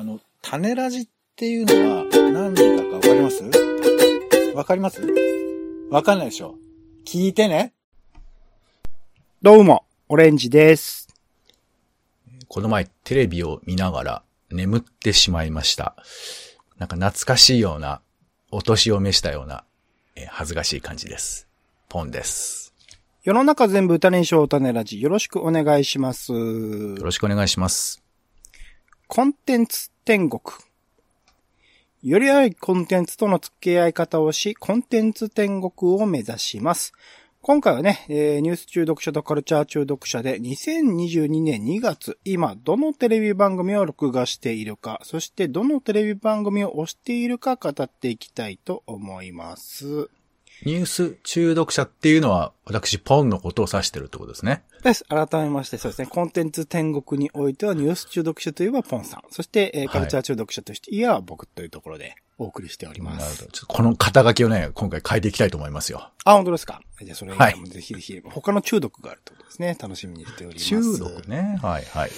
あの、種ラジっていうのは何かかわかります？わかります？わかんないでしょ聞いてね。どうも、オレンジです。この前テレビを見ながら眠ってしまいました。なんか懐かしいような、お年を召したような、えー恥ずかしい感じです。ポンです。世の中全部歌練習種ラジ、よろしくお願いします。よろしくお願いします。コンテンツ天国。より良いコンテンツとの付き合い方をし、コンテンツ天国を目指します。今回はね、えーニュース中毒者とカルチャー中毒者で2022年2月、今どのテレビ番組を録画しているか、そしてどのテレビ番組を推しているか語っていきたいと思います。ニュース中毒者っていうのは、私、ポンのことを指してるってことですね。です。改めまして、そうですね。コンテンツ天国においてはニュース中毒者といえばポンさん。そして、えーいカルチャー中毒者としていえば僕というところでお送りしておりまなるほす。ど。ちょっとこの肩書きをね、今回変えていきたいと思いますよ。あ、本当ですか？じゃあそれはいぜひぜひ、他の中毒があるってことですね。楽しみにしております。中毒ね。はい、はい。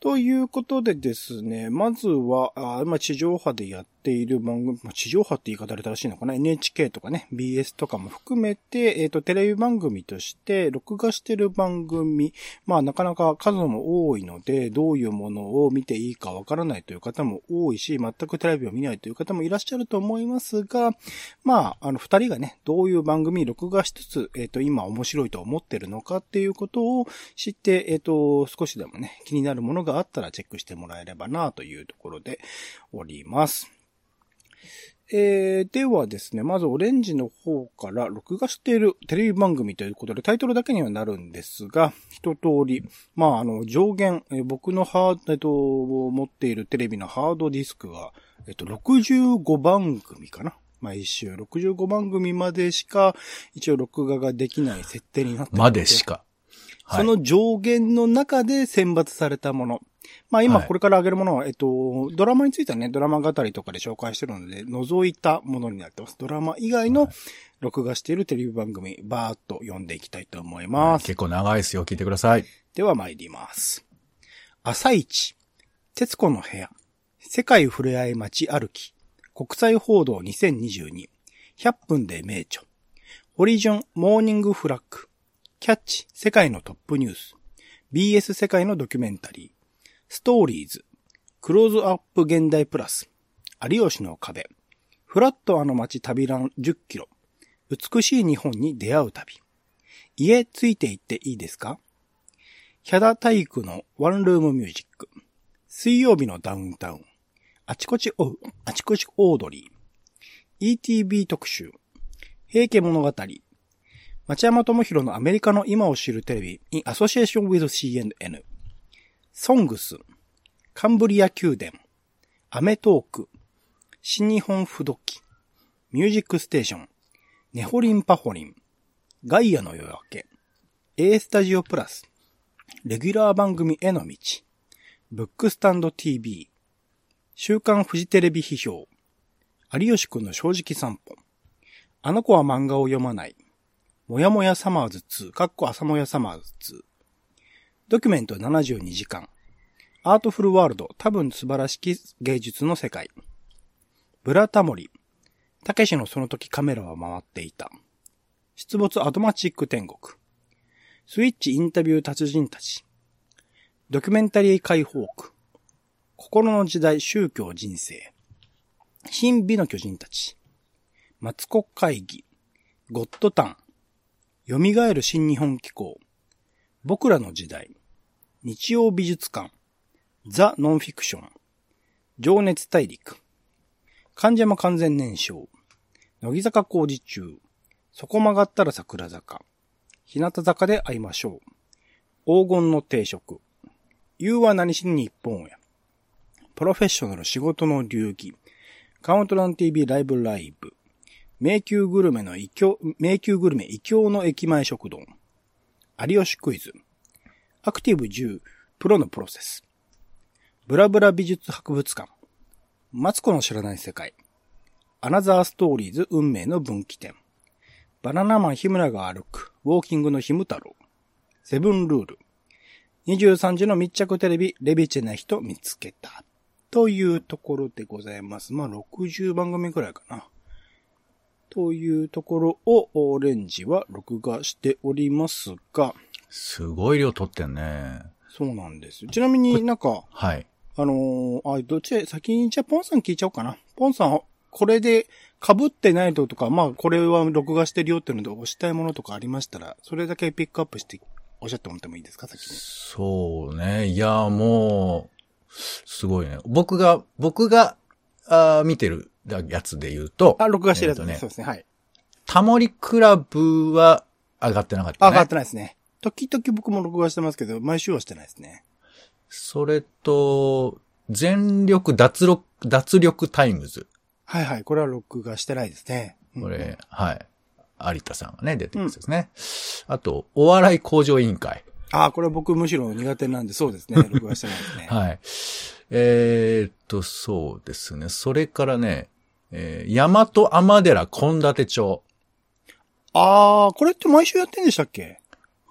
ということでですね、まずは、あ今地上波でやってている番組、ま地上波って言い方で正しいのかな ?NHK とかね、BS とかも含めて、えっ、と、テレビ番組として、録画してる番組、まあなかなか数も多いので、どういうものを見ていいかわからないという方も多いし、全くテレビを見ないという方もいらっしゃると思いますが、まあ、あの、二人がね、どういう番組録画しつつ、えっ、と、今面白いと思ってるのかっていうことを知って、えっ、と、少しでもね、気になるものがあったらチェックしてもらえればなというところでおります。えー、ではですね、まずオレンジの方から録画しているテレビ番組ということでタイトルだけにはなるんですが、一通り、まあ、あの、上限、えー僕のハード、えっと、持っているテレビのハードディスクが、えっと、65番組かな毎週65番組までしか、一応録画ができない設定になってまでしか。はいその上限の中で選抜されたもの。まあ今はいこれから挙げるものは、えっと、ドラマについてはね、ドラマ語りとかで紹介してるので、除いたものになってます。ドラマ以外の録画しているテレビ番組、バーっと読んでいきたいと思います。結構長いですよ。聞いてください。では参ります。朝一、徹子の部屋、世界ふれあい街歩き、国際報道2022、100分で名著、オリジョンモーニングフラッグ、キャッチ世界のトップニュース、BS 世界のドキュメンタリー、ストーリーズ、クローズアップ現代プラス、有吉の壁、フラットあの街旅ラン10キロ、美しい日本に出会う旅、家ついて行っていいですか？ヒャダ体育のワンルームミュージック。水曜日のダウンタウン。あちこちお、あちこちオードリー。ETB 特集。平家物語。町山智博のアメリカの今を知るテレビ in association with CNN。ソングス。カンブリア宮殿。アメトーク。新日本不動機。ミュージックステーション。ネホリンパホリン。ガイアの夜明け。A スタジオプラス。レギュラー番組への道。ブックスタンド TV。週刊フジテレビ批評。有吉くんの正直散歩。あの子は漫画を読まない。もやもやサマーズ2、かっこ朝もやサマーズ2。ドキュメント72時間。アートフルワールド、多分素晴らしき芸術の世界。ブラタモリ。たけしのその時カメラは回っていた。出没アドマチック天国。スイッチインタビュー達人たち。ドキュメンタリー解放区。心の時代宗教人生。新美の巨人たち。マツコ会議。ゴッドタン。蘇る新日本機構。僕らの時代。日曜美術館。ザ・ノンフィクション。情熱大陸。患者も完全燃焼。乃木坂工事中。そこ曲がったら桜坂。日向坂で会いましょう。黄金の定食。言うは何しに日本へ。プロフェッショナル仕事の流儀。カウントダウン TV ライブライブ。迷宮グルメの異教、迷宮グルメ異教の駅前食堂。有吉クイズ。アクティブ10、プロのプロセス。ブラブラ美術博物館。マツコの知らない世界。アナザーストーリーズ運命の分岐点。バナナマン日村が歩く、ウォーキングのひむ太郎。セブンルール。23時の密着テレビ、レビチェな人見つけた。というところでございます。まあ、60番組くらいかな。というところを、オレンジは録画しておりますが、すごい量撮ってんね。そうなんです。ちなみになんか、はい。あのーあ、どっちで、先に、じゃあ、ポンさん聞いちゃおうかな。ポンさん、これで被ってないのとか、まあ、これは録画してるよっていうので押したいものとかありましたら、それだけピックアップして、おっしゃってもらってもいいですか、先に。そうね。いや、もう、すごいね。僕が、僕が、あー見てるやつで言うと、あ、録画してるやつね。そうですね。はい。タモリクラブは上がってなかったね。あ、上がってないですね。時々僕も録画してますけど、毎週はしてないですね。それと、全力脱力、脱力タイムズ。はいはい。これは録画してないですね。うんこれ、はい。有田さんがね、出てるやつですね。あと、お笑い向上委員会。あ、これ僕むしろ苦手なんで、そうですね。録画してないですね。はい。えーっと、そうですね。それからね、えー、大和天寺献立帳。あー、これって毎週やってんでしたっけ？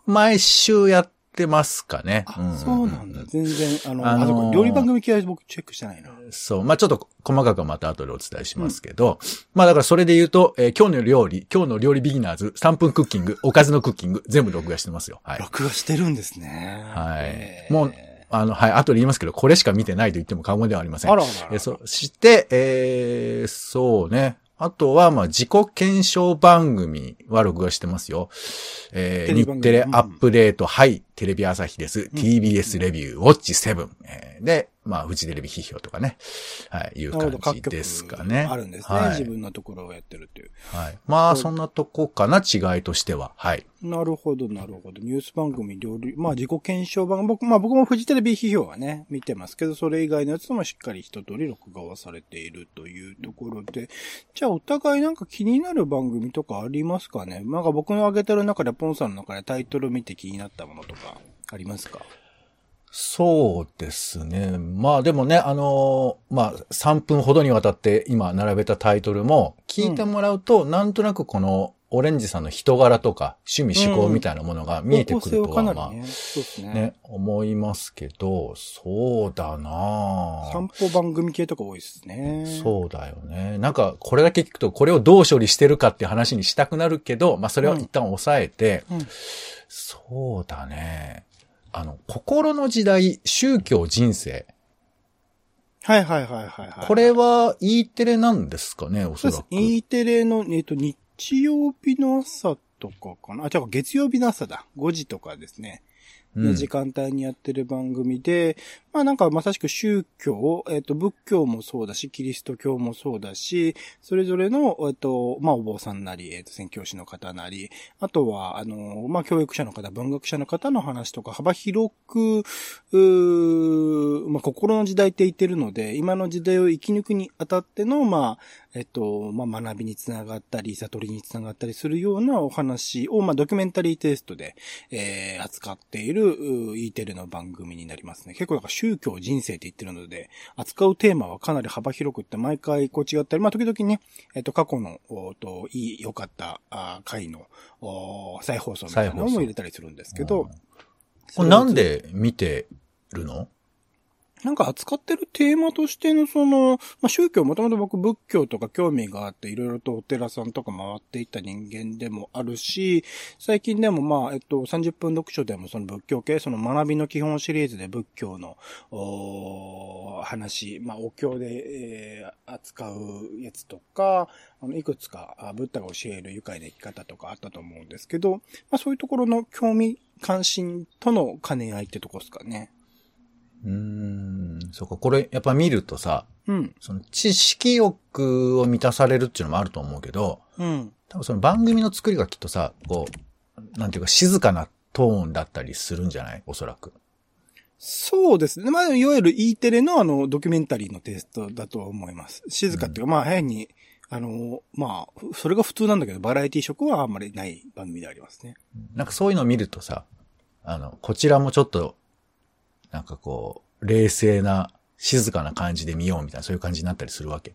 毎週やってますかね。あ、んそうなんだ。全然、あの、あのー料理番組系は僕チェックしてないな。そう。まあ、ちょっと細かくはまた後でお伝えしますけど、まあ、だからそれで言うと、えー今日の料理、今日の料理ビギナーズ、3分クッキング、おかずのクッキング、全部録画してますよ。はい。録画してるんですね。はいえーもうあの、はい、後で言いますけど、これしか見てないと言っても過言ではありません。あらあらえーそして、えーそうね。あとは、まあ、自己検証番組は録画してますよ。えー日テレアップデート、はい、テレビ朝日です。TBS レビュー、ウォッチ7。えーで、まあ、フジテレビ批評とかね。はい、いう感じですかね。あるんですね。はい自分のところをやってるっていう。はい。まあ、そんなとこかな、違いとしては。はい。なるほど、なるほど。ニュース番組、料理、まあ自己検証番組、僕、まあ僕もフジテレビ批評はね、見てますけど、それ以外のやつもしっかり一通り録画はされているというところで、じゃあお互いなんか気になる番組とかありますかね？なんか僕の挙げてる中で、ポンさんの中でタイトル見て気になったものとか、ありますか？そうですね。まあでもね、あのーまあ3分ほどにわたって今並べたタイトルも聞いてもらうと、なんとなくこのオレンジさんの人柄とか趣味思考みたいなものが見えてくるとは、うですね。ね、思いますけど、そうだな散歩番組系とか多いですね。そうだよね。なんか、これだけ聞くと、これをどう処理してるかって話にしたくなるけど、まあ、それを一旦抑えて、うんそうだね。あの、心の時代、宗教人生。はいはいはいはい、はい。これは E テレなんですかね、おそらく。。そうです E テレの、えっと、日曜日の朝とかかな？あ、違う、月曜日の朝だ。5時とかですね。うんの時間帯にやってる番組で、まあなんかまさしく宗教、えっ、と、仏教もそうだし、キリスト教もそうだし、それぞれの、えっ、と、まあお坊さんなり、えっ、と、宣教師の方なり、あとは、あの、まあ教育者の方、文学者の方の話とか幅広く、うまあ心の時代って言ってるので、今の時代を生き抜くにあたっての、まあ、えっと、まあ、学びにつながったり、悟りにつながったりするようなお話を、まあ、ドキュメンタリーテストで、えー、扱っている、う E テレの番組になりますね。結構なんか宗教人生って言ってるので、扱うテーマはかなり幅広くって、毎回こう違ったり、まあ、時々ね、えっと、過去の、おと、いい、良かった、あ回の、お再放送みたいなのも入れたりするんですけど、これなんで見てるの？なんか扱ってるテーマとしてのその、まあ、宗教、もともと僕仏教とか興味があって、いろいろとお寺さんとか回っていった人間でもあるし、最近でもまあ、えっと、30分読書でもその仏教系、その学びの基本シリーズで仏教の、お話、まあ、お経で、えー扱うやつとか、あの、いくつか、あブッダが教える愉快な生き方とかあったと思うんですけど、まあ、そういうところの興味関心との兼ね合いってとこですかね。うーん、そうか、これやっぱ見るとさ、うん。その知識欲を満たされるっていうのもあると思うけど、うん。多分その番組の作りがきっとさ、こう、なんていうか静かなトーンだったりするんじゃない？おそらく。そうですね。まあ、いわゆる E テレのあの、ドキュメンタリーのテイストだとは思います。静かっていうか、まあ、変に、あの、まあ、それが普通なんだけど、バラエティ色はあんまりない番組でありますね。なんかそういうのを見るとさ、あの、こちらもちょっと、なんかこう、冷静な、静かな感じで見ようみたいな、そういう感じになったりするわけ？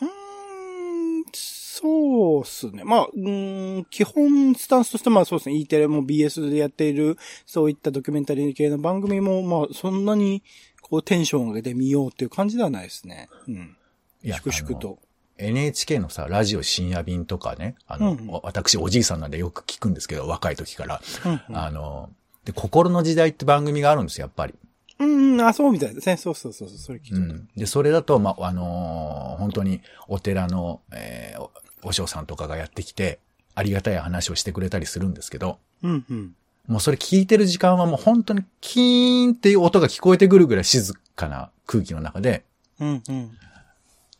うーん、そうっすね。まあ、うーん、基本スタンスとしてまあそうですね。E テレも BS でやっている、そういったドキュメンタリー系の番組も、まあ、そんなにこうテンション上げてみようっていう感じではないですね。うん。いや粛々と。NHK のさ、ラジオ深夜便とかね、あの、うんうん私おじいさんなんでよく聞くんですけど、若い時から。うんうんあの、で、心の時代って番組があるんですよ、やっぱり。うんうん、あ、そうみたいですね。そうそうそうそう、それ聞いた。うん。で、それだと、まあ、あのー本当にお寺の、えーお、お嬢さんとかがやってきて、ありがたい話をしてくれたりするんですけど、うんうん。もうそれ聞いてる時間はもう本当にキーンっていう音が聞こえてくるぐらい静かな空気の中で、うんうん。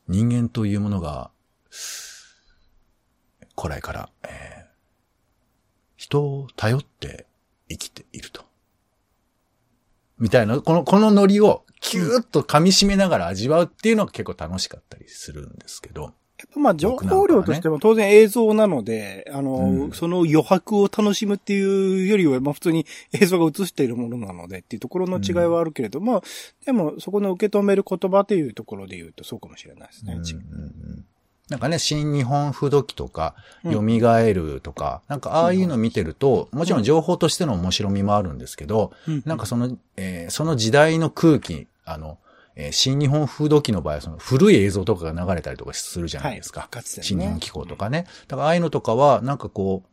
人間というものが、古来から、えー人を頼って生きていると。みたいな、この、このノリをキューッと噛み締めながら味わうっていうのが結構楽しかったりするんですけど。やっぱまあ情報量としても当然映像なので、あの、うんその余白を楽しむっていうよりは、まあ普通に映像が映しているものなのでっていうところの違いはあるけれども、でもそこの受け止める言葉というところで言うとそうかもしれないですね。うんうんうんなんかね、新日本風土記とか、うん。蘇るとか、なんかああいうの見てると、もちろん情報としての面白みもあるんですけど、うん。なんかその、えーその時代の空気、あの、えー新日本風土記の場合はその古い映像とかが流れたりとかするじゃないですか。はい。かつてね。新日本機構とかね。だからああいうのとかは、なんかこう、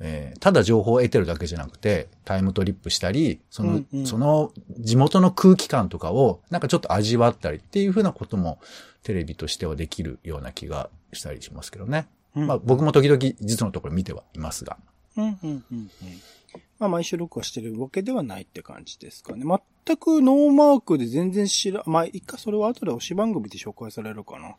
えーただ情報を得てるだけじゃなくて、タイムトリップしたり、その、うんうん。その地元の空気感とかを、なんかちょっと味わったりっていうふうなことも、テレビとしてはできるような気がしたりしますけどね。うんまあ僕も時々実のところ見てはいますが。うんうんうんうん。まあ毎週録画してるわけではないって感じですかね。全くノーマークで全然知ら、まあ一回それは後で推し番組で紹介されるかな。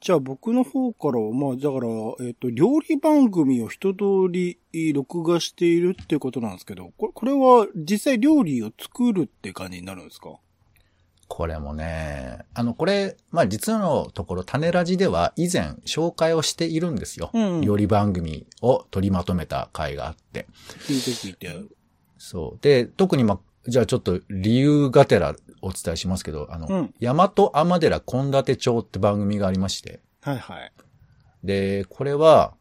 じゃあ僕の方からは、まあだから、えっ、と、料理番組を一通り録画しているっていうことなんですけど、これ、これは実際料理を作るって感じになるんですか？これもね、あの、これ、まあ実のところ、種ラジでは以前紹介をしているんですよ。うんうん料理番組を取りまとめた回があって。聞いて聞いて。そう。で、特にまあ、じゃあちょっと理由がてらお伝えしますけど、あの、うん大和天寺献立帳って番組がありまして、はいはい。で、これは、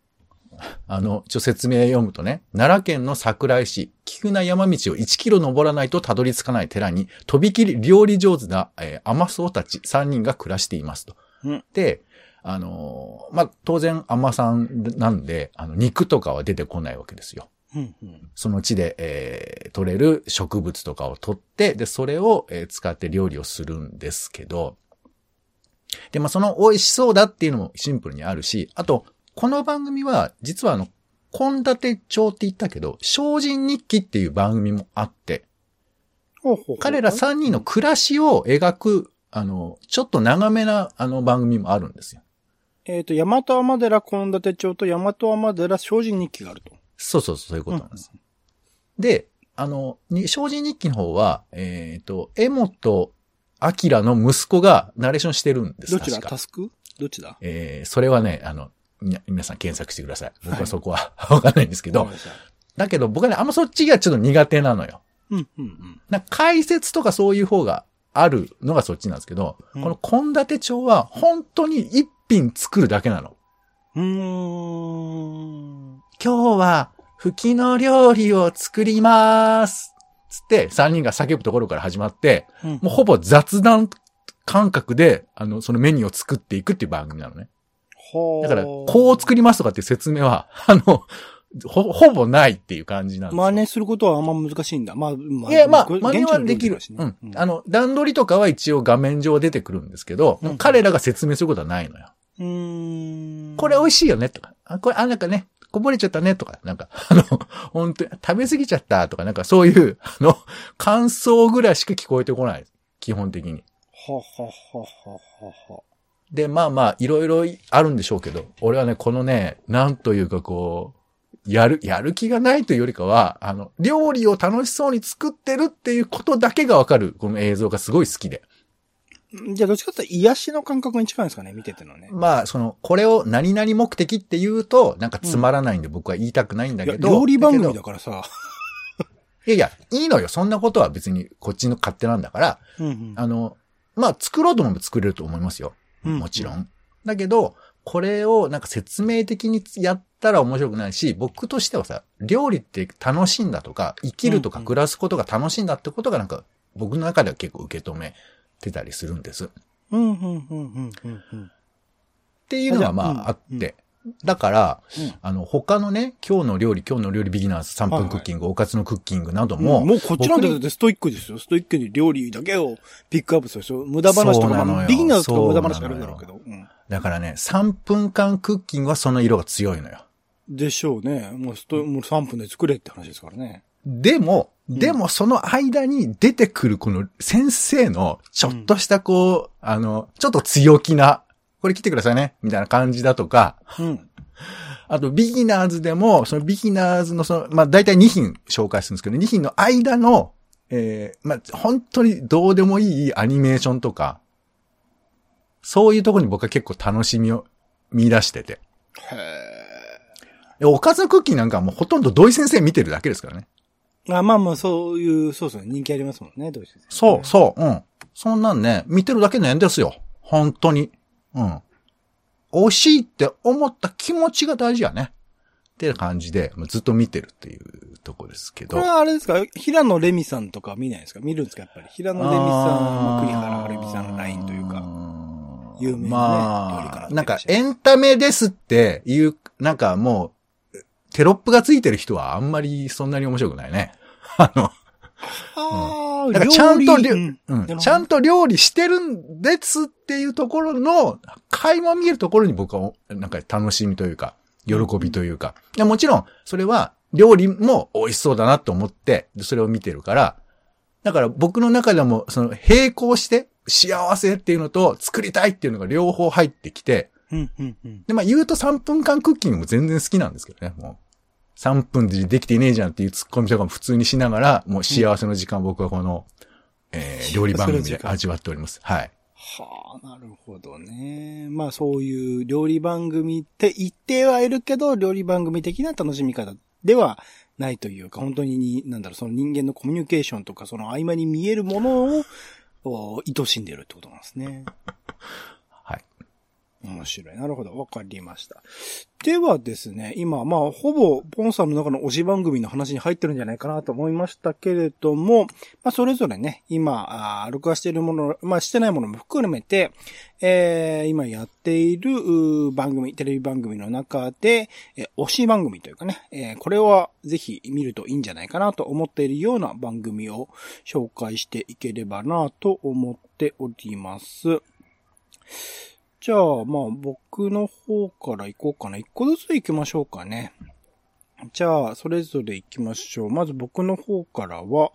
あの、ちょ、説明読むとね、奈良県の桜井市、急な山道を1キロ登らないとたどり着かない寺に、とびきり料理上手な、えー、甘僧たち3人が暮らしていますと。うんで、あのーまあ、当然甘さんなんで、あの、肉とかは出てこないわけですよ。うんうん。その地で、えー取れる植物とかを取って、で、それを、えー使って料理をするんですけど、で、まあ、その美味しそうだっていうのもシンプルにあるし、あと、この番組は、実はあの、献立帳って言ったけど、精進日記っていう番組もあって、ほうほうほう彼ら3人の暮らしを描く、あの、ちょっと長めな、あの、番組もあるんですよ。えっ、と、大和天寺献立帳と大和天寺精進日記があると。そうそうそう、そういうことなんです。で、あの、に精進日記の方は、えっ、と、江本明の息子がナレーションしてるんです。どちら？タスク？どっちだ？えー、それはね、あの、皆さん検索してください。僕はそこは わかんないんですけど、だけど僕はね、あんまそっちがちょっと苦手なのよ。うん、うん、うん。な解説とかそういう方があるのがそっちなんですけど、うんこの献立帳は本当に一品作るだけなの。うーん。今日は、吹きの料理を作ります。つって、三人が叫ぶところから始まって、うんもうほぼ雑談感覚で、あの、そのメニューを作っていくっていう番組なのね。はあだから、こう作りますとかっていう説明は、あの、ほ、ほぼないっていう感じなんですよ。真似することはあんま難しいんだ。まあ、まいや、まあ、真似はできるうん。あの、段取りとかは一応画面上出てくるんですけど、うん彼らが説明することはないのよ。うーん。これ美味しいよねとか、あ、これ、あ、なんかね、こぼれちゃったねとか、なんか、あの、本当に食べ過ぎちゃったとか、なんかそういう、あの、感想ぐらいしか聞こえてこない。基本的に。はははははは。で、まあまあ、いろいろあるんでしょうけど、俺はね、このね、なんというかこう、やる、やる気がないというよりかは、あの、料理を楽しそうに作ってるっていうことだけがわかる、この映像がすごい好きで。じゃあ、どっちかって癒しの感覚に近いんですかね見ててのね。まあ、その、これを何々目的って言うと、なんかつまらないんで僕は言いたくないんだけど。料理番組だからさ。いやいや、いいのよ。そんなことは別にこっちの勝手なんだから、うんうんあの、まあ、作ろうと思えば作れると思いますよ。うんもちろん。だけど、これをなんか説明的にやったら面白くないし、僕としてはさ、料理って楽しいんだとか、生きるとか暮らすことが楽しいんだってことがなんか僕の中では結構受け止めてたりするんです。っうん、うん、うん、うん、うん、うん。ていうのがまああって。だから、うんあの、他のね、今日の料理、今日の料理ビギナーズ3分クッキング、おかずのクッキングなども、もう、もうこっちなんて僕にだってストイックですよ。ストイックに料理だけをピックアップするでしょ。無駄話とか、まあビギナーズとか無駄話あるんだろうけど。うんだからね、3分間クッキングはその色が強いのよ。でしょうね。もうスト、もう3分で作れって話ですからね。でも、んでもその間に出てくるこの先生のちょっとしたこう、あの、ちょっと強気な、これ来てくださいね、みたいな感じだとか、うん。あとビギナーズでも、そのビギナーズのその、まあ大体2品紹介するんですけど、2品の間の、えー、まあ本当にどうでもいいアニメーションとか、そういうところに僕は結構楽しみを見出してて。でおかずのクッキーなんかはもうほとんど土井先生見てるだけですからね。あまあまあ、そういう、そうそう、人気ありますもんね、どうしてそう、そう、うん。そんなんね、見てるだけなんですよ。本当に。うん。美味しいって思った気持ちが大事やね。っていう感じで、もうずっと見てるっていうとこですけどこれ。はあれですか？平野レミさんとか見ないですか？見るんですか？やっぱり。平野レミさん、まあ栗原はるみさんのラインというか。有名なねまあ、のなんかエンタメですっていう、なんかもう、テロップがついてる人はあんまりそんなに面白くないね。あの、ああ、だからちゃんと料料理うん、ちゃんと料理してるんですっていうところの、垣間見えるところに僕は、なんか楽しみというか、喜びというか。いやもちろん、それは、料理も美味しそうだなと思って、でそれを見てるから、だから僕の中でも、その、並行して、幸せっていうのと、作りたいっていうのが両方入ってきて、うん、うん、うん。で、まあ言うと3分間クッキングも全然好きなんですけどね、もう。3分でできていねえじゃんっていうツッコミとかも普通にしながら、もう幸せの時間を僕はこの、えー、料理番組で味わっております。はい。はあ、なるほどね。まあそういう料理番組って言ってはいるけど、料理番組的な楽しみ方ではないというか、本当に、なんだろう、その人間のコミュニケーションとか、その合間に見えるものを、お愛しんでるってことなんですね。面白い。なるほど。わかりました。ではですね、今、まあ、ほぼ、ポンさんの中の推し番組の話に入ってるんじゃないかなと思いましたけれども、まあ、それぞれね、今、録画しているもの、まあ、してないものも含めて、えー、今やっている番組、テレビ番組の中で、えー推し番組というかね、えーこれはぜひ見るといいんじゃないかなと思っているような番組を紹介していければなと思っております。じゃあ、まあ、僕の方から行こうかな。一個ずつ行きましょうかね。じゃあ、それぞれ行きましょう。まず僕の方からは、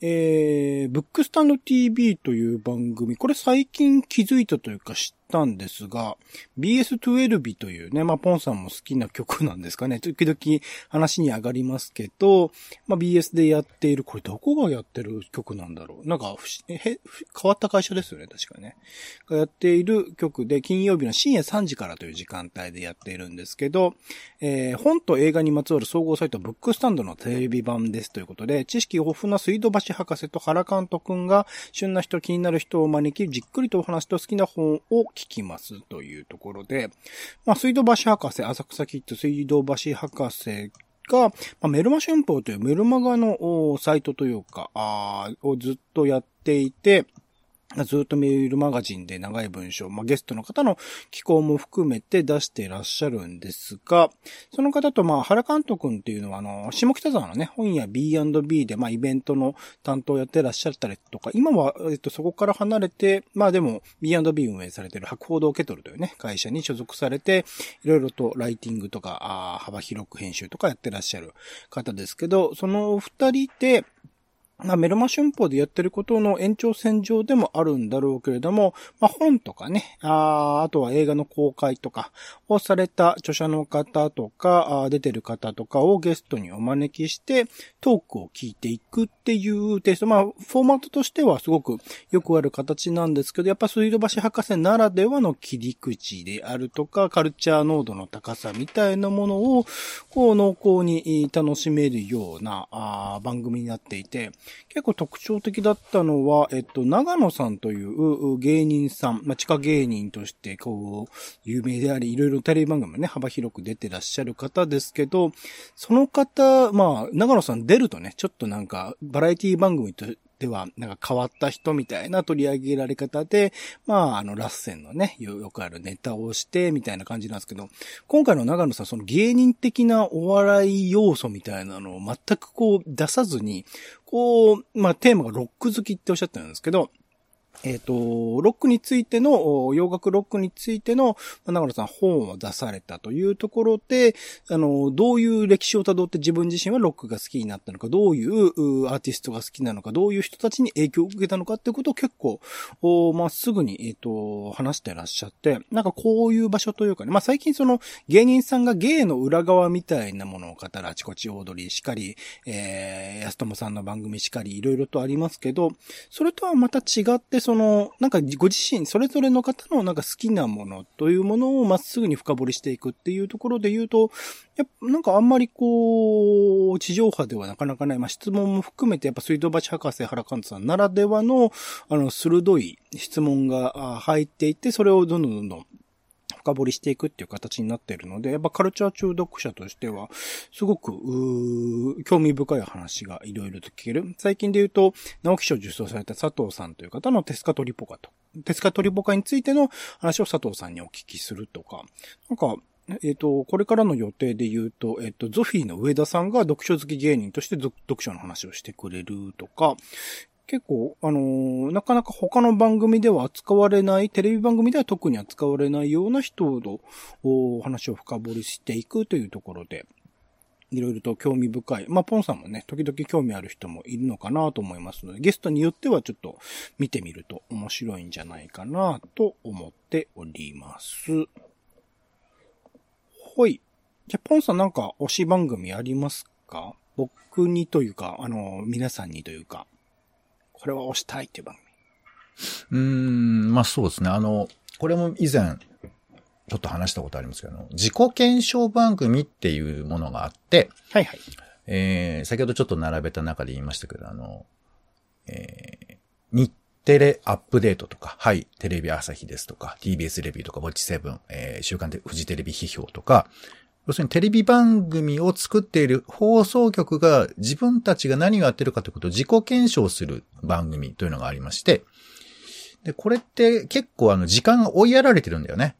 えー、ブックスタンド TV という番組、これ最近気づいたというか知ったんですが、BS12 というね、まあ、ポンさんも好きな曲なんですかね。時々話に上がりますけど、まあ、BS でやっている、これどこがやってる曲なんだろう。なんか、変わった会社ですよね、確かね。がやっている曲で、金曜日の深夜3時からという時間帯でやっているんですけど、えー本と映画にまつわる総合サイトブックスタンドのテレビ版ですということで、知識豊富な水道橋博士と原監督が、旬な人、気になる人を招き、じっくりとお話と好きな本を聞きますというところで、まあ、水道橋博士、浅草キッド水道橋博士が、まあ、メルマ春報というメルマガのサイトというか、あをずっとやっていて、ずっとメールマガジンで長い文章、まあ、ゲストの方の寄稿も含めて出していらっしゃるんですが、その方と、まあ、原監督っていうのは、あの、下北沢のね、本屋 B&B で、まあ、イベントの担当をやってらっしゃったりとか、今は、えっと、そこから離れて、まあ、でも、B&B 運営されている博報堂ケトルというね、会社に所属されて、いろいろとライティングとか、あ幅広く編集とかやってらっしゃる方ですけど、そのお二人で、まあ、メルマ春報でやってることの延長線上でもあるんだろうけれども、まあ、本とかね、ああとは映画の公開とかをされた著者の方とか、あ出てる方とかをゲストにお招きして、トークを聞いていくっていうテスト。まあ、フォーマットとしてはすごくよくある形なんですけど、やっぱ水道橋博士ならではの切り口であるとか、カルチャー濃度の高さみたいなものを、こう濃厚に楽しめるようなあ番組になっていて、結構特徴的だったのは、えっと、長野さんという芸人さん、まあ、地下芸人として、こう、有名であり、いろいろテレビ番組もね、幅広く出てらっしゃる方ですけど、その方、まあ、長野さん出るとね、ちょっとなんか、バラエティ番組とでは、なんか変わった人みたいな取り上げられ方で、まあ、あの、ラッセンのね、よくあるネタをして、みたいな感じなんですけど、今回の長野さん、その芸人的なお笑い要素みたいなのを全くこう出さずに、こう、まあ、テーマがロック好きっておっしゃってるんですけど、えっ、ー、と、ロックについての、洋楽ロックについての、長野さん本を出されたというところで、あの、どういう歴史をたどって自分自身はロックが好きになったのか、どういうアーティストが好きなのか、どういう人たちに影響を受けたのかっていうことを結構、まっすぐに、えっ、ー、と、話してらっしゃって、なんかこういう場所というかね、まあ最近その芸人さんが芸の裏側みたいなものを語るあちこちオードリーしかり、えー、安友さんの番組しかり、いろいろとありますけど、それとはまた違って、その、なんかご自身、それぞれの方のなんか好きなものというものをまっすぐに深掘りしていくっていうところで言うと、やっぱなんかあんまりこう、地上波ではなかなかない、まあ、質問も含めてやっぱ水道橋博士原監さんならではの、あの、鋭い質問が入っていて、それをどんどんどんどん深掘りしていくっていう形になっているので、やっぱカルチャー中読者としては、すごく、興味深い話がいろいろと聞ける。最近で言うと、直木賞受賞された佐藤さんという方のテスカトリポカと。テスカトリポカについての話を佐藤さんにお聞きするとか、なんか、えっ、ー、と、これからの予定で言うと、えっ、ー、と、ゾフィーの上田さんが読書好き芸人として読書の話をしてくれるとか、結構、あのー、なかなか他の番組では扱われない、テレビ番組では特に扱われないような人のお話を深掘りしていくというところで、いろいろと興味深い。まあ、ポンさんもね、時々興味ある人もいるのかなと思いますので、ゲストによってはちょっと見てみると面白いんじゃないかなと思っております。ほい。じゃ、ポンさんなんか推し番組ありますか？僕にというか、あの、皆さんにというか。これは押したいっていう番組。うーん、まあそうですね。あの、これも以前、ちょっと話したことありますけど、自己検証番組っていうものがあって、はいはい。えー、先ほどちょっと並べた中で言いましたけど、あの、えー、日テレアップデートとか、はい、テレビ朝日ですとか、TBS レビューとか、ウォッチセブン、えー、週刊でフジテレビ批評とか、要するにテレビ番組を作っている放送局が自分たちが何をやってるかということを自己検証する番組というのがありまして、で、これって結構あの時間が追いやられてるんだよね。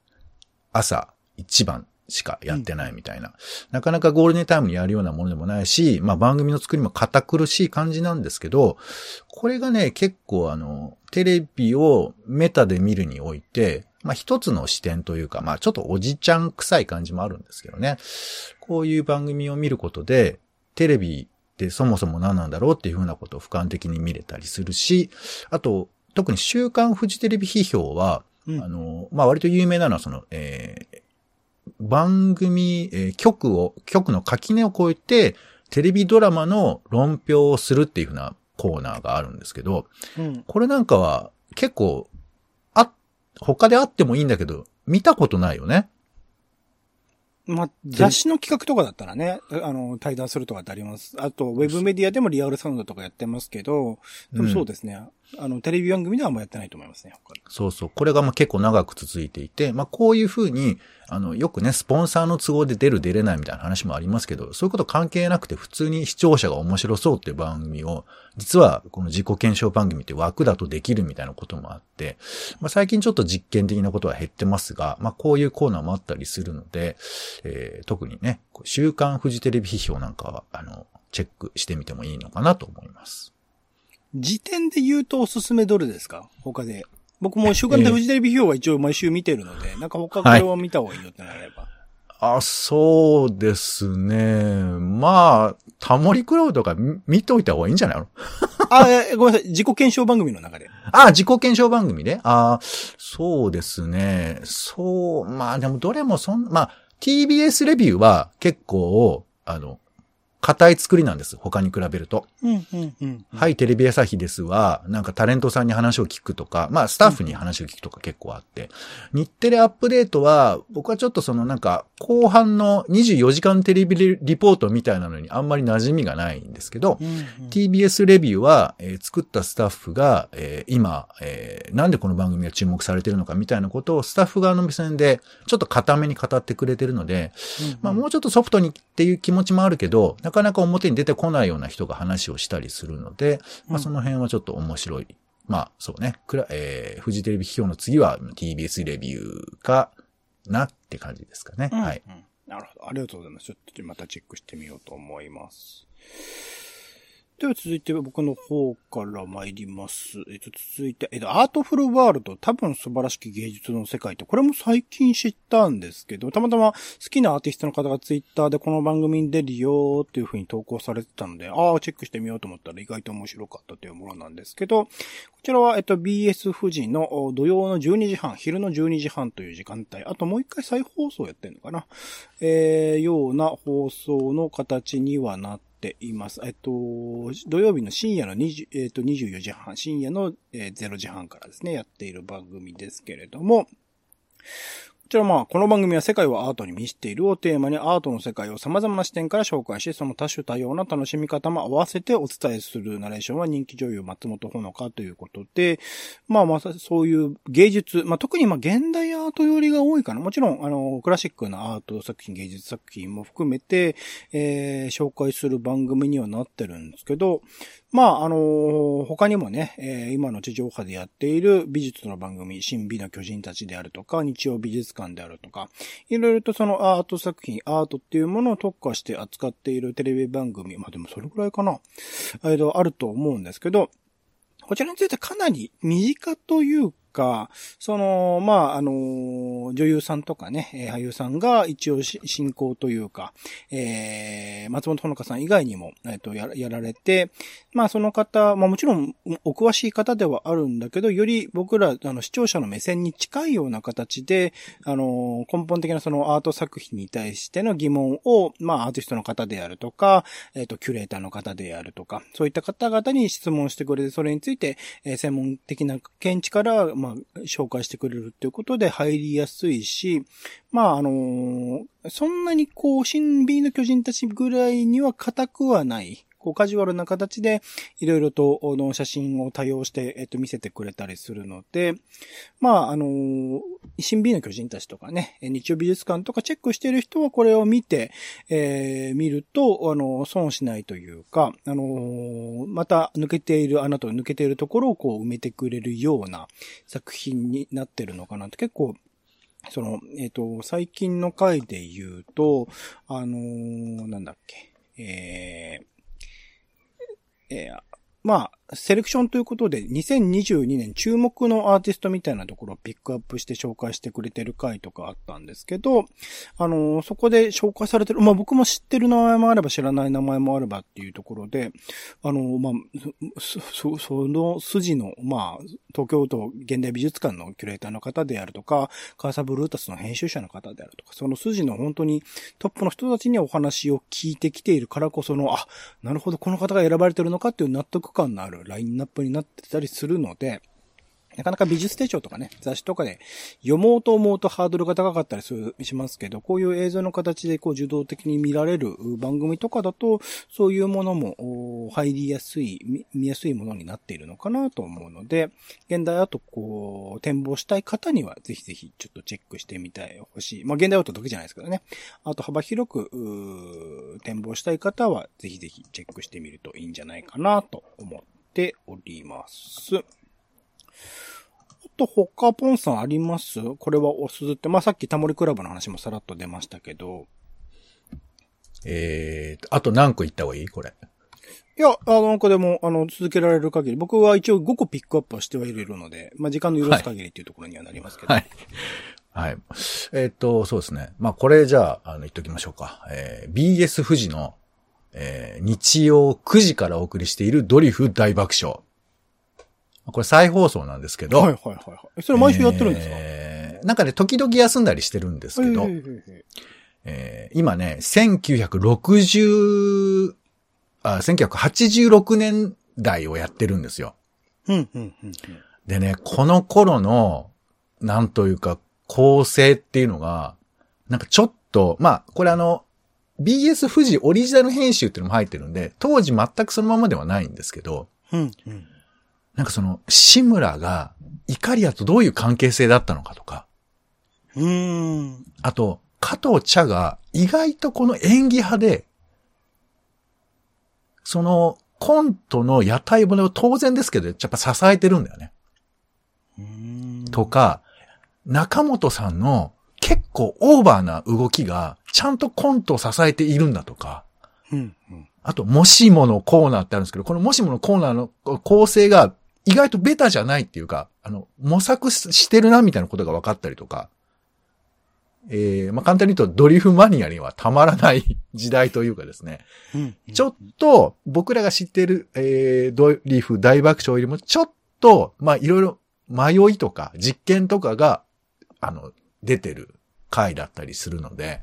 朝一番しかやってないみたいな。うん、なかなかゴールデンタイムにやるようなものでもないし、まあ番組の作りも堅苦しい感じなんですけど、これがね、結構あの、テレビをメタで見るにおいて、まあ一つの視点というか、まあちょっとおじちゃん臭い感じもあるんですけどね。こういう番組を見ることで、テレビってそもそも何なんだろうっていうふうなことを俯瞰的に見れたりするし、あと、特に週刊フジテレビ批評は、うん、あの、まあ割と有名なのはその、えー、番組、えー、局を、局の垣根を越えて、テレビドラマの論評をするっていうふうなコーナーがあるんですけど、うん、これなんかは結構他であってもいいんだけど、見たことないよね。まあ、雑誌の企画とかだったらね、あの、対談するとかってあります。あと、ウェブメディアでもリアルサウンドとかやってますけど、でもそうですね。あの、テレビ番組ではあんまやってないと思いますね。そうそう。これがまあ結構長く続いていて、まあこういうふうに、あの、よくね、スポンサーの都合で出る出れないみたいな話もありますけど、そういうこと関係なくて普通に視聴者が面白そうっていう番組を、実はこの自己検証番組って枠だとできるみたいなこともあって、まあ最近ちょっと実験的なことは減ってますが、まあこういうコーナーもあったりするので、えー、特にね、週刊フジテレビ批評なんかは、あの、チェックしてみてもいいのかなと思います。時点で言うとおすすめどれですか？他で。僕も週刊でフジテレビ表は一応毎週見てるので、なんか他これは見た方がいいよってなれば。あ、そうですね。まあ、タモリクラウドが見といた方がいいんじゃないの？あ、ごめんなさい。自己検証番組の中で。あ、自己検証番組で？あそうですね。そう、まあでもどれもそん、まあ、TBS レビューは結構、あの、硬い作りなんです。他に比べると。はい、テレビ朝日ですは、なんかタレントさんに話を聞くとか、まあスタッフに話を聞くとか結構あって、日テレアップデートは、僕はちょっとそのなんか、後半の24時間テレビリポートみたいなのにあんまり馴染みがないんですけど、うんうん。TBS レビューは、えー作ったスタッフが、えー今、えーなんでこの番組が注目されてるのかみたいなことをスタッフ側の目線でちょっと固めに語ってくれてるので、まあもうちょっとソフトにっていう気持ちもあるけど、なかなか表に出てこないような人が話をしたりするので、まあその辺はちょっと面白い。まあそうね、くらえー、フジテレビ批評の次は TBS レビューかなって感じですかね。うんはい。うんなるほど。ありがとうございます。ちょっとまたチェックしてみようと思います。では続いて僕の方から参ります。えっと、続いて、えっと、アートフルワールド、多分素晴らしき芸術の世界って、これも最近知ったんですけど、たまたま好きなアーティストの方がツイッターでこの番組に出るよっていう風に投稿されてたので、ああ、チェックしてみようと思ったら意外と面白かったというものなんですけど、こちらは、えっと、BS 富士の土曜の12時半、昼の12時半という時間帯、あともう一回再放送やってんのかな？えー、ような放送の形にはなってています。えっと、土曜日の深夜の20、えっと、24時半、深夜の、0時半からですね、やっている番組ですけれども、こちらまあ、この番組は世界をアートに見せているをテーマにアートの世界を様々な視点から紹介し、その多種多様な楽しみ方も合わせてお伝えするナレーションは人気女優松本穂香ということで、まあまさそういう芸術、まあ特にまあ現代アート寄りが多いかな。もちろん、あの、クラシックなアート作品、芸術作品も含めて、えー紹介する番組にはなってるんですけど、まあ、あのー他にもね、えー今の地上波でやっている美術の番組、神美の巨人たちであるとか、日曜美術館であるとか、いろいろとそのアート作品、アートっていうものを特化して扱っているテレビ番組、まあでもそれくらいかな、えっとあると思うんですけど、こちらについてかなり身近というか、その、まあ、あの、女優さんとかね、え俳優さんが一応進行というか、えー、松本穂香さん以外にも、えっ、と、やらやられて、まあ、その方、まあ、もちろん、お詳しい方ではあるんだけど、より僕ら、あの、視聴者の目線に近いような形で、あの、根本的なそのアート作品に対しての疑問を、まあ、アーティストの方であるとか、えっ、と、キュレーターの方であるとか、そういった方々に質問してくれて、それについて、えー専門的な見地から、まあ、まあ紹介してくれるっていうことで入りやすいし、まあ、あのーそんなにこう、新 B の巨人たちぐらいには硬くはない。こう、カジュアルな形で、いろいろと、あの、写真を多用して、えっと、見せてくれたりするので、まあ、あの新 B の巨人たちとかね、日曜美術館とかチェックしてる人はこれを見て、えー見ると、あの、損しないというか、あのまた抜けている穴と抜けているところをこう埋めてくれるような作品になってるのかなって結構、その、えっ、と、最近の回で言うと、あのーなんだっけ、えー、えーまあ、セレクションということで、2022年注目のアーティストみたいなところをピックアップして紹介してくれてる回とかあったんですけど、あのそこで紹介されてる、まあ僕も知ってる名前もあれば知らない名前もあればっていうところで、あのまあ、そ、そ、その筋の、まあ、東京都現代美術館のキュレーターの方であるとか、カーサブルータスの編集者の方であるとか、その筋の本当にトップの人たちにお話を聞いてきているからこその、あ、なるほど、この方が選ばれてるのかっていう納得感のあるラインナップになってたりするので、なかなか美術手帳とかね、雑誌とかで読もうと思うとハードルが高かったりする、しますけど、こういう映像の形でこう受動的に見られる番組とかだと、そういうものも入りやすい、見やすいものになっているのかなと思うので、現代アートこう、展望したい方にはぜひぜひちょっとチェックしてみたい、ほしい。まあ、現代アートだけじゃないですけどね。あと幅広く、展望したい方はぜひぜひチェックしてみるといいんじゃないかなと思っております。あと他、ポンさんあります？これはおすずって、まあ、さっきタモリクラブの話もさらっと出ましたけど、えーと、あと何個言った方がいい？これ。いや、あの、なんかでも、あの、続けられる限り、僕は一応5個ピックアップはしてはいれるので、まあ、時間の許す限りっていうところにはなりますけど。はい。はい。えーっと、そうですね。まあ、これじゃあ、あの、言っときましょうか。えー BS 富士の、えー日曜9時からお送りしているドリフ大爆笑。これ再放送なんですけど。はいはいはいはい。えそれ毎週やってるんですか、えーなんかね、時々休んだりしてるんですけど、えー今ね、1960、あ、1986年代をやってるんですよ。うん、うん、うん。でね、この頃の、なんというか、構成っていうのが、なんかちょっと、まあ、これあの、BS 富士オリジナル編集っていうのも入ってるんで、当時全くそのままではないんですけど、うん。うん。なんかその、志村が、イカリアとどういう関係性だったのかとか、うーん。あと、加藤茶が意外とこの演技派で、そのコントの屋台骨を当然ですけど、やっぱ支えてるんだよね。とか、中本さんの結構オーバーな動きがちゃんとコントを支えているんだとか、うん。うん。あと、もしものコーナーってあるんですけど、このもしものコーナーの構成が意外とベタじゃないっていうか、あの、模索ししてるなみたいなことが分かったりとか、えー、まあ、簡単に言うとドリフマニアにはたまらない時代というかですね、うん。ちょっと僕らが知ってる、えー、ドリフ大爆笑よりもちょっと、まあ、いろいろ迷いとか実験とかが、あの、出てる回だったりするので、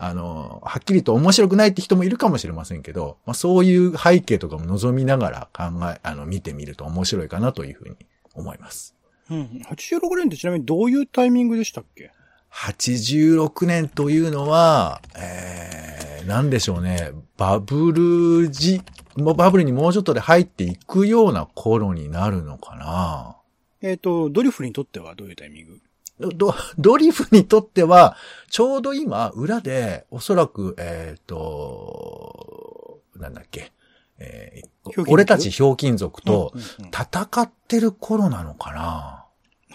あの、はっきりと面白くないって人もいるかもしれませんけど、まあ、そういう背景とかも望みながら考え、あの、見てみると面白いかなというふうに思います。うん。86年ってちなみにどういうタイミングでしたっけ？86年というのは、えー、なんでしょうね、バブル時、バブルにもうちょっとで入っていくような頃になるのかなえっ、と、ドリフにとってはどういうタイミング？ドドリフにとっては、ちょうど今、裏で、おそらく、えっ、と、なんだっけ、えー俺たちひょうきん族とうんうんうん戦ってる頃なのかな？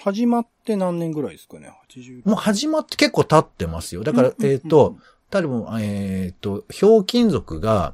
始まって何年ぐらいですかね ?80 もう始まって結構経ってますよ。だから、えっ、と、、多分、えっ、と、ひょうきん族が、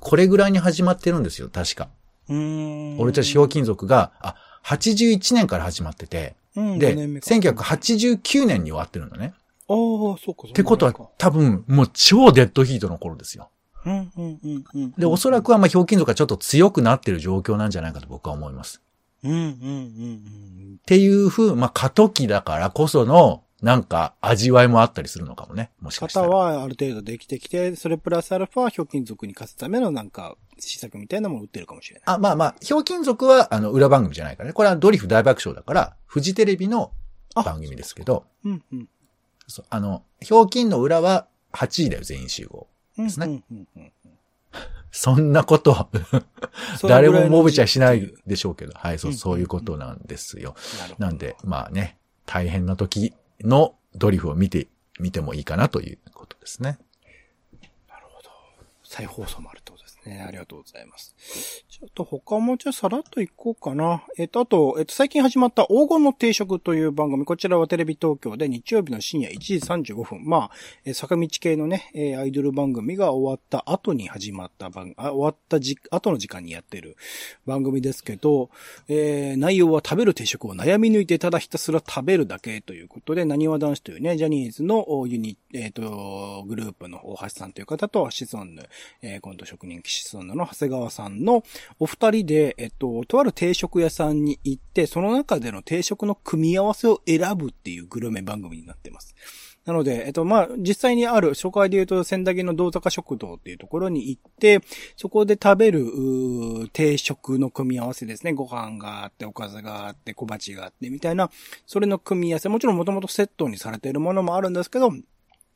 これぐらいに始まってるんですよ、確か。うーん。俺たちひょうきん族が、あ、81年から始まってて、うん、で、5年目か1989年に終わってるのね。ああ、そうか、そうか。ってことは、多分、もう超デッドヒートの頃ですよ。うん、うん、うん、うん。で、おそらくは、まあ、ひょうきん族がちょっと強くなってる状況なんじゃないかと僕は思います。うん、うん、うん、うん。っていう風、まあ、過渡期だからこその、なんか、味わいもあったりするのかもね。もしかしたら。型はある程度できてきて、それプラスアルファ、ひょうきん族に勝つためのなんか、施策みたいなものを売ってるかもしれない。あ、まあまあ、ひょうきん族は、あの、裏番組じゃないからね。これはドリフ大爆笑だから、フジテレビの番組ですけど、うん、うん。そうあの、ひょうきんの裏は8位だよ、全員集合。うんですねうんうんうんそんなこと誰もぐらいのモブちゃしないでしょうけど、はい、そう、うんそういうことなんですよ。いうなるほどなんで、まあね、大変な時のドリフを見て、見てもいいかなということですね。なるほど再放送もあるとね。ありがとうございます。ちょっと他もじゃあさらっといこうかな。えっと、あと、えっと、最近始まった黄金の定食という番組。こちらはテレビ東京で日曜日の深夜1時35分。まあ、え坂道系のね、えアイドル番組が終わった後に始まった番、あ終わったじ、後の時間にやってる番組ですけど、えー内容は食べる定食を悩み抜いてただひたすら食べるだけということで、何わ男子というね、ジャニーズのユニ、えっ、と、グループの大橋さんという方と、シソンヌ、えー、今度職人騎士ソンヌの長谷川さんのお二人で、えっ、と、とある定食屋さんに行って、その中での定食の組み合わせを選ぶっていうグルメ番組になってます。なので、えっと、まあ、実際にある、紹介で言うと、千駄木の道坂食堂っていうところに行って、そこで食べる、定食の組み合わせですね。ご飯があって、おかずがあって、小鉢があって、みたいな、それの組み合わせ、もちろんもともとセットにされているものもあるんですけど、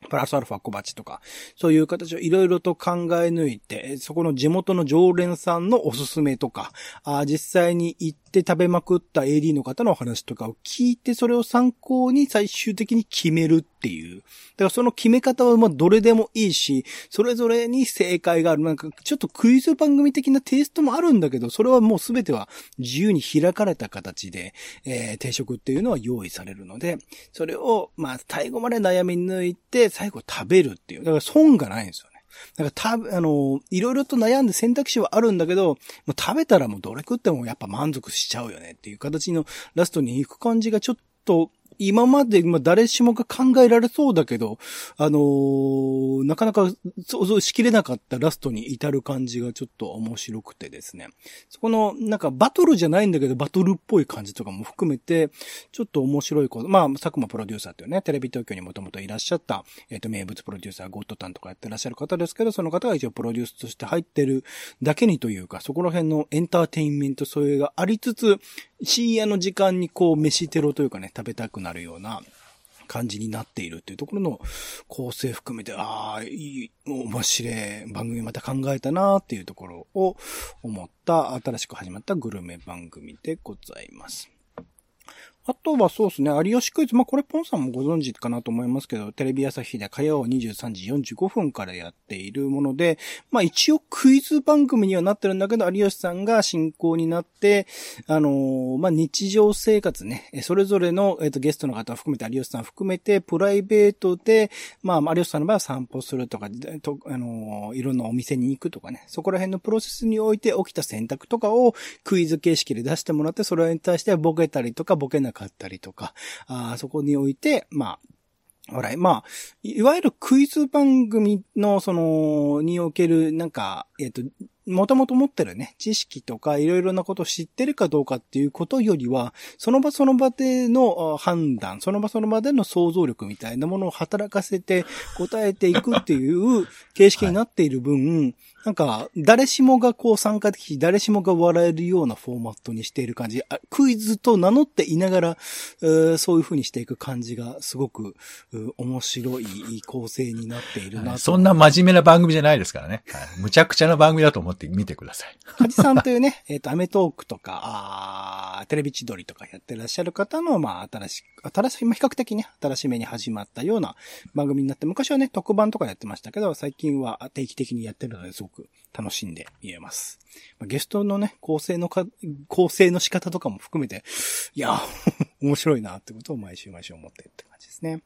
プラスアルファ小鉢とか、そういう形をいろいろと考え抜いて、そこの地元の常連さんのおすすめとか、あ実際に行って食べまくった AD の方のお話とかを聞いて、それを参考に最終的に決めるっていう。だからその決め方はまあどれでもいいし、それぞれに正解がある。なんかちょっとクイズ番組的なテイストもあるんだけど、それはもうすべては自由に開かれた形で、えー定食っていうのは用意されるので、それをまあ最後まで悩み抜いて、最後食べるっていう。だから損がないんですよね。なんからた、あの、いろいろと悩んで選択肢はあるんだけど、もう食べたらもうどれ食ってもやっぱ満足しちゃうよねっていう形のラストに行く感じがちょっと、今まで、まあ、誰しもが考えられそうだけど、あのーなかなか想像しきれなかったラストに至る感じがちょっと面白くてですね。そこの、なんかバトルじゃないんだけど、バトルっぽい感じとかも含めて、ちょっと面白いこと。まあ、佐久間プロデューサーっていうね、テレビ東京にもともといらっしゃった、えっ、と、名物プロデューサー、ゴッドタンとかやってらっしゃる方ですけど、その方が一応プロデュースとして入ってるだけにというか、そこら辺のエンターテインメントそれがありつつ、深夜の時間にこう、飯テロというかね、食べたくなるような、感じになっているっていうところの構成含めて、ああ、いい、面白い番組また考えたなっていうところを思った新しく始まったグルメ番組でございます。あとはそうですね、有吉クイズ。まあ、これポンさんもご存知かなと思いますけど、テレビ朝日で火曜23時45分からやっているもので、まあ、一応クイズ番組にはなってるんだけど、有吉さんが進行になって、あのーまあ、日常生活ね、それぞれの、えっ、と、ゲストの方含めて、有吉さん含めて、プライベートで、まあ、有吉さんの場合は散歩するとか、とあのーいろんなお店に行くとかね、そこら辺のプロセスにおいて起きた選択とかをクイズ形式で出してもらって、それに対してボケたりとか、ボケなくかったりとか、あそこにおいて、まあ、笑い。まあ、いいわゆるクイズ番組の、その、における、なんか、えっ、と、もともと持ってるね、知識とかいろいろなことを知ってるかどうかっていうことよりは、その場その場での判断、その場その場での想像力みたいなものを働かせて答えていくっていう形式になっている分、なんか、誰しもがこう参加でき、誰しもが笑えるようなフォーマットにしている感じ。クイズと名乗っていながら、そういう風にしていく感じがすごく面白い構成になっているなと。そんな真面目な番組じゃないですからね。はい、むちゃくちゃな番組だと思って見てください。カジさんというね、えっ、と、アメトークとか、あーテレビ千鳥とかやってらっしゃる方の、まあ、新しい、新しい、まあ比較的ね、新しめに始まったような番組になって、昔はね、特番とかやってましたけど、最近は定期的にやってるので、すごく楽しんで見えます。まあゲストのね、構成のか、構成の仕方とかも含めて、いや、面白いなってことを毎週毎週思ってるって感じですね。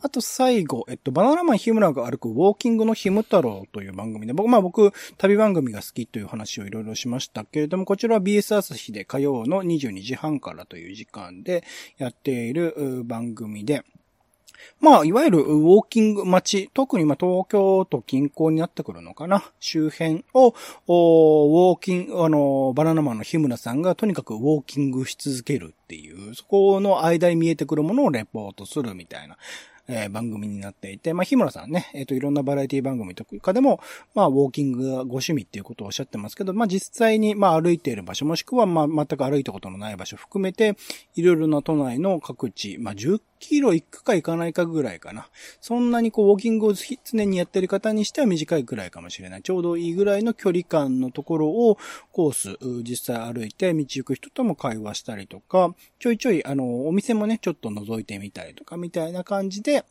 あと最後、えっと、バナナマン日村が歩くウォーキングの日ム太郎という番組で、僕、まあ僕、旅番組が好きという話をいろいろしましたけれども、こちらは BS 朝日で火曜の22時半からという時間でやっている番組で、まあ、いわゆるウォーキング街、特にまあ東京都近郊になってくるのかな、周辺を、ウォーキング、あの、バナナマンの日村さんがとにかくウォーキングし続けるっていう、そこの間に見えてくるものをレポートするみたいな。えー番組になっていて、まあ、日村さんね、えっ、と、いろんなバラエティ番組とかでも、まあ、ウォーキングがご趣味っていうことをおっしゃってますけど、まあ、実際に、まあ、歩いている場所、もしくは、まあ、全く歩いたことのない場所含めて、いろいろな都内の各地、まあ、キロ行くか行かないかぐらいかな。そんなにこう、ウォーキングを常にやってる方にしては短いくらいかもしれない。ちょうどいいぐらいの距離感のところを、コース、実際歩いて道行く人とも会話したりとか、ちょいちょい、あの、お店もね、ちょっと覗いてみたりとか、みたいな感じで、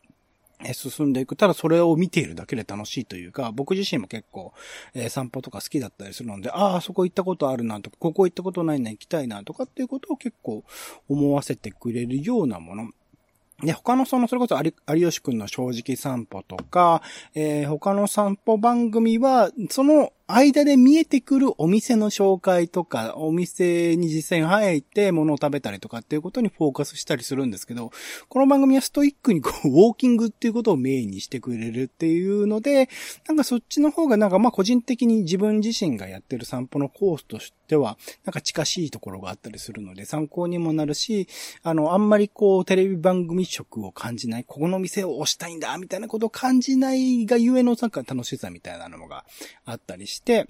進んでいく。ただそれを見ているだけで楽しいというか、僕自身も結構、えー散歩とか好きだったりするので、ああ、そこ行ったことあるなとか、ここ行ったことないな、行きたいなとかっていうことを結構思わせてくれるようなもの。で、他のその、それこそ有吉くんの正直散歩とか、えー他の散歩番組は、その間で見えてくるお店の紹介とか、お店に実際に入って物を食べたりとかっていうことにフォーカスしたりするんですけど、この番組はストイックにこう、ウォーキングっていうことをメインにしてくれるっていうので、なんかそっちの方がなんかまあ個人的に自分自身がやってる散歩のコースとしては、なんか近しいところがあったりするので参考にもなるし、あの、あんまりこう、テレビ番組色を感じない、ここの店を押したいんだ、みたいなことを感じないがゆえのなんか楽しさみたいなのがあったりして、して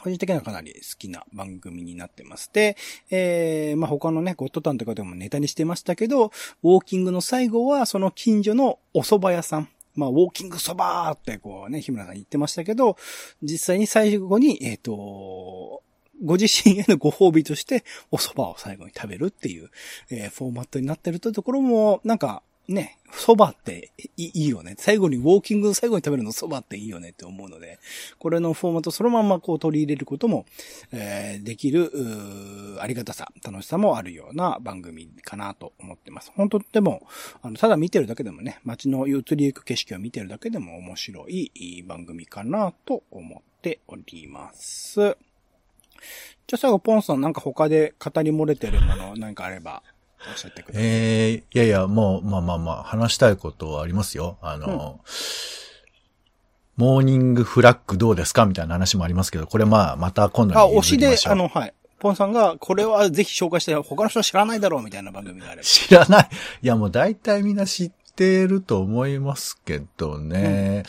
個人的にはかなり好きな番組になってます。で、えー、まあ、他のね、ゴッドタンとかでもネタにしてましたけど、ウォーキングの最後は、その近所のお蕎麦屋さん。まあ、ウォーキングそばーってこうね、日村さん言ってましたけど、実際に最後に、えっ、と、ご自身へのご褒美として、お蕎麦を最後に食べるっていう、えーフォーマットになってるというところも、なんか、ね、蕎麦っていいよね。最後にウォーキングの最後に食べるの蕎麦っていいよねって思うので、これのフォーマットそのままこう取り入れることも、えーできる、ありがたさ、楽しさもあるような番組かなと思ってます。本当でも、あの、ただ見てるだけでもね、街の移りゆく景色を見てるだけでも面白いいい番組かなと思っております。じゃあ最後、ポンさんなんか他で語り漏れてるもの何かあれば、おっしゃってください。えー、いやいや、もう、まあまあまあ、話したいことはありますよ。あの、モーニングフラッグどうですかみたいな話もありますけど、これまあ、また今度あ、に推しであの、はい。ポンさんが、これはぜひ紹介して、他の人は知らないだろうみたいな番組があれば。知らない。いや、もう大体みんな知ってると思いますけどね。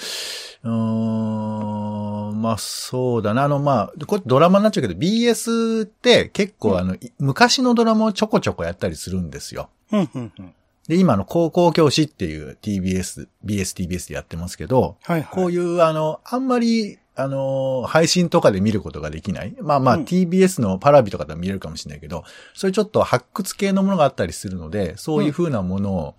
うーん、まあそうだな。あの、まあ、これドラマになっちゃうけど、BS って結構あの、い昔のドラマをちょこちょこやったりするんですよ。うん、うん、うん。で、今の高校教師っていう TBS、BSTBS でやってますけど、はいはい。こういう、あの、あんまり、あの、配信とかで見ることができない。まあまあ、うん TBS のパラビとかでも見れるかもしれないけど、そういうちょっと発掘系のものがあったりするので、そういう風なものを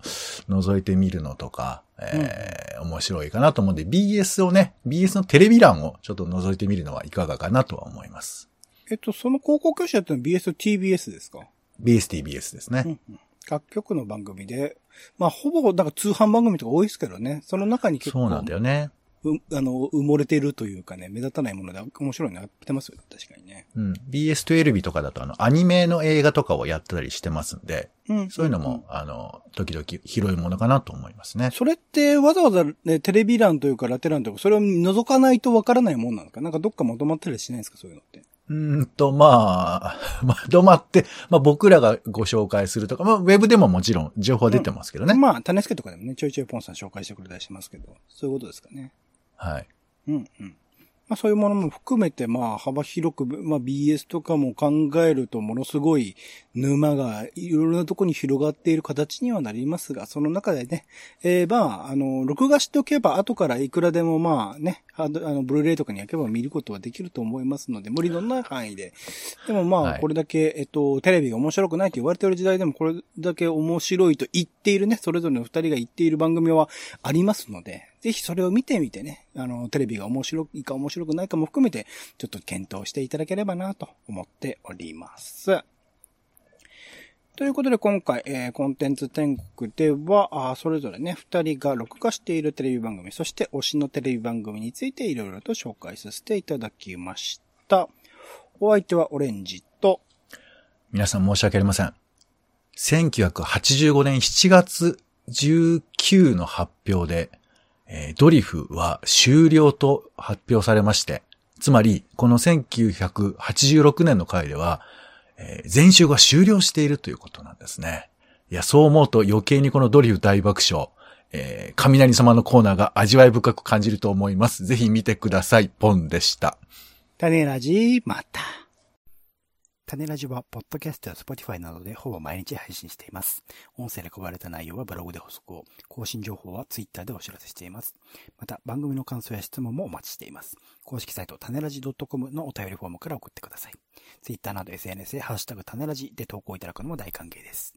覗いてみるのとか、えー面白いかなと思うんで、BS をね、BS のテレビ欄をちょっと覗いてみるのはいかがかなとは思います。えっと、その高校教師やってるのは BS と TBS ですか？BSTBS ですね。各局の番組で、まあ、ほぼ、なんか通販番組とか多いですけどね、その中に結構、そうなんだよね。うあの、埋もれてるというかね、目立たないもので面白いのやってますよね、確かにね。うん。BS12 とかだとあの、アニメの映画とかをやったりしてますんで、うんそういうのも、あの、時々広いものかなと思いますね。それってわざわざね、テレビ欄というかラテ欄というか、それを覗かないとわからないもんなのか？なんかどっかまとまったりしないんですか？そういうのって。うーんと、まあ、まとまって、まあ僕らがご紹介するとか、まあウェブでももちろん情報は出てますけどね。まあ、種付けとかでもね、ちょいちょいポンさん紹介してくれたりしますけど、そういうことですかね。はい。うんうん。まあそういうものも含めて、まあ幅広く、まあ BS とかも考えるとものすごい沼がいろいろなとこに広がっている形にはなりますが、その中でね、えー、まあ、あの、録画しておけば後からいくらでもまあね、あの、ブルーレイとかに焼けば見ることはできると思いますので、無理のない範囲で。でもまあ、はいこれだけ、えっと、テレビが面白くないと言われている時代でも、これだけ面白いと言ってているね、それぞれの二人が言っている番組はありますので、ぜひそれを見てみてね、あの、テレビが面白いか面白くないかも含めて、ちょっと検討していただければなと思っております。ということで今回、えーコンテンツ天国では、あそれぞれね、二人が録画しているテレビ番組、そして推しのテレビ番組についていろいろと紹介させていただきました。お相手はオレンジと、皆さん申し訳ありません。1985年7月19の発表で、えードリフは終了と発表されまして、つまり、この1986年の回では、えー前週が終了しているということなんですね。いや、そう思うと余計にこのドリフ大爆笑、えー雷様のコーナーが味わい深く感じると思います。ぜひ見てください。ポンでした。種ラジ、また。種ラジは、ポッドキャストや Spotify などでほぼ毎日配信しています。音声で配られた内容はブログで補足を、更新情報は Twitter でお知らせしています。また、番組の感想や質問もお待ちしています。公式サイト、種ラジ .com のお便りフォームから送ってください。Twitter など SNS でハッシュタグ種ラジで投稿いただくのも大歓迎です。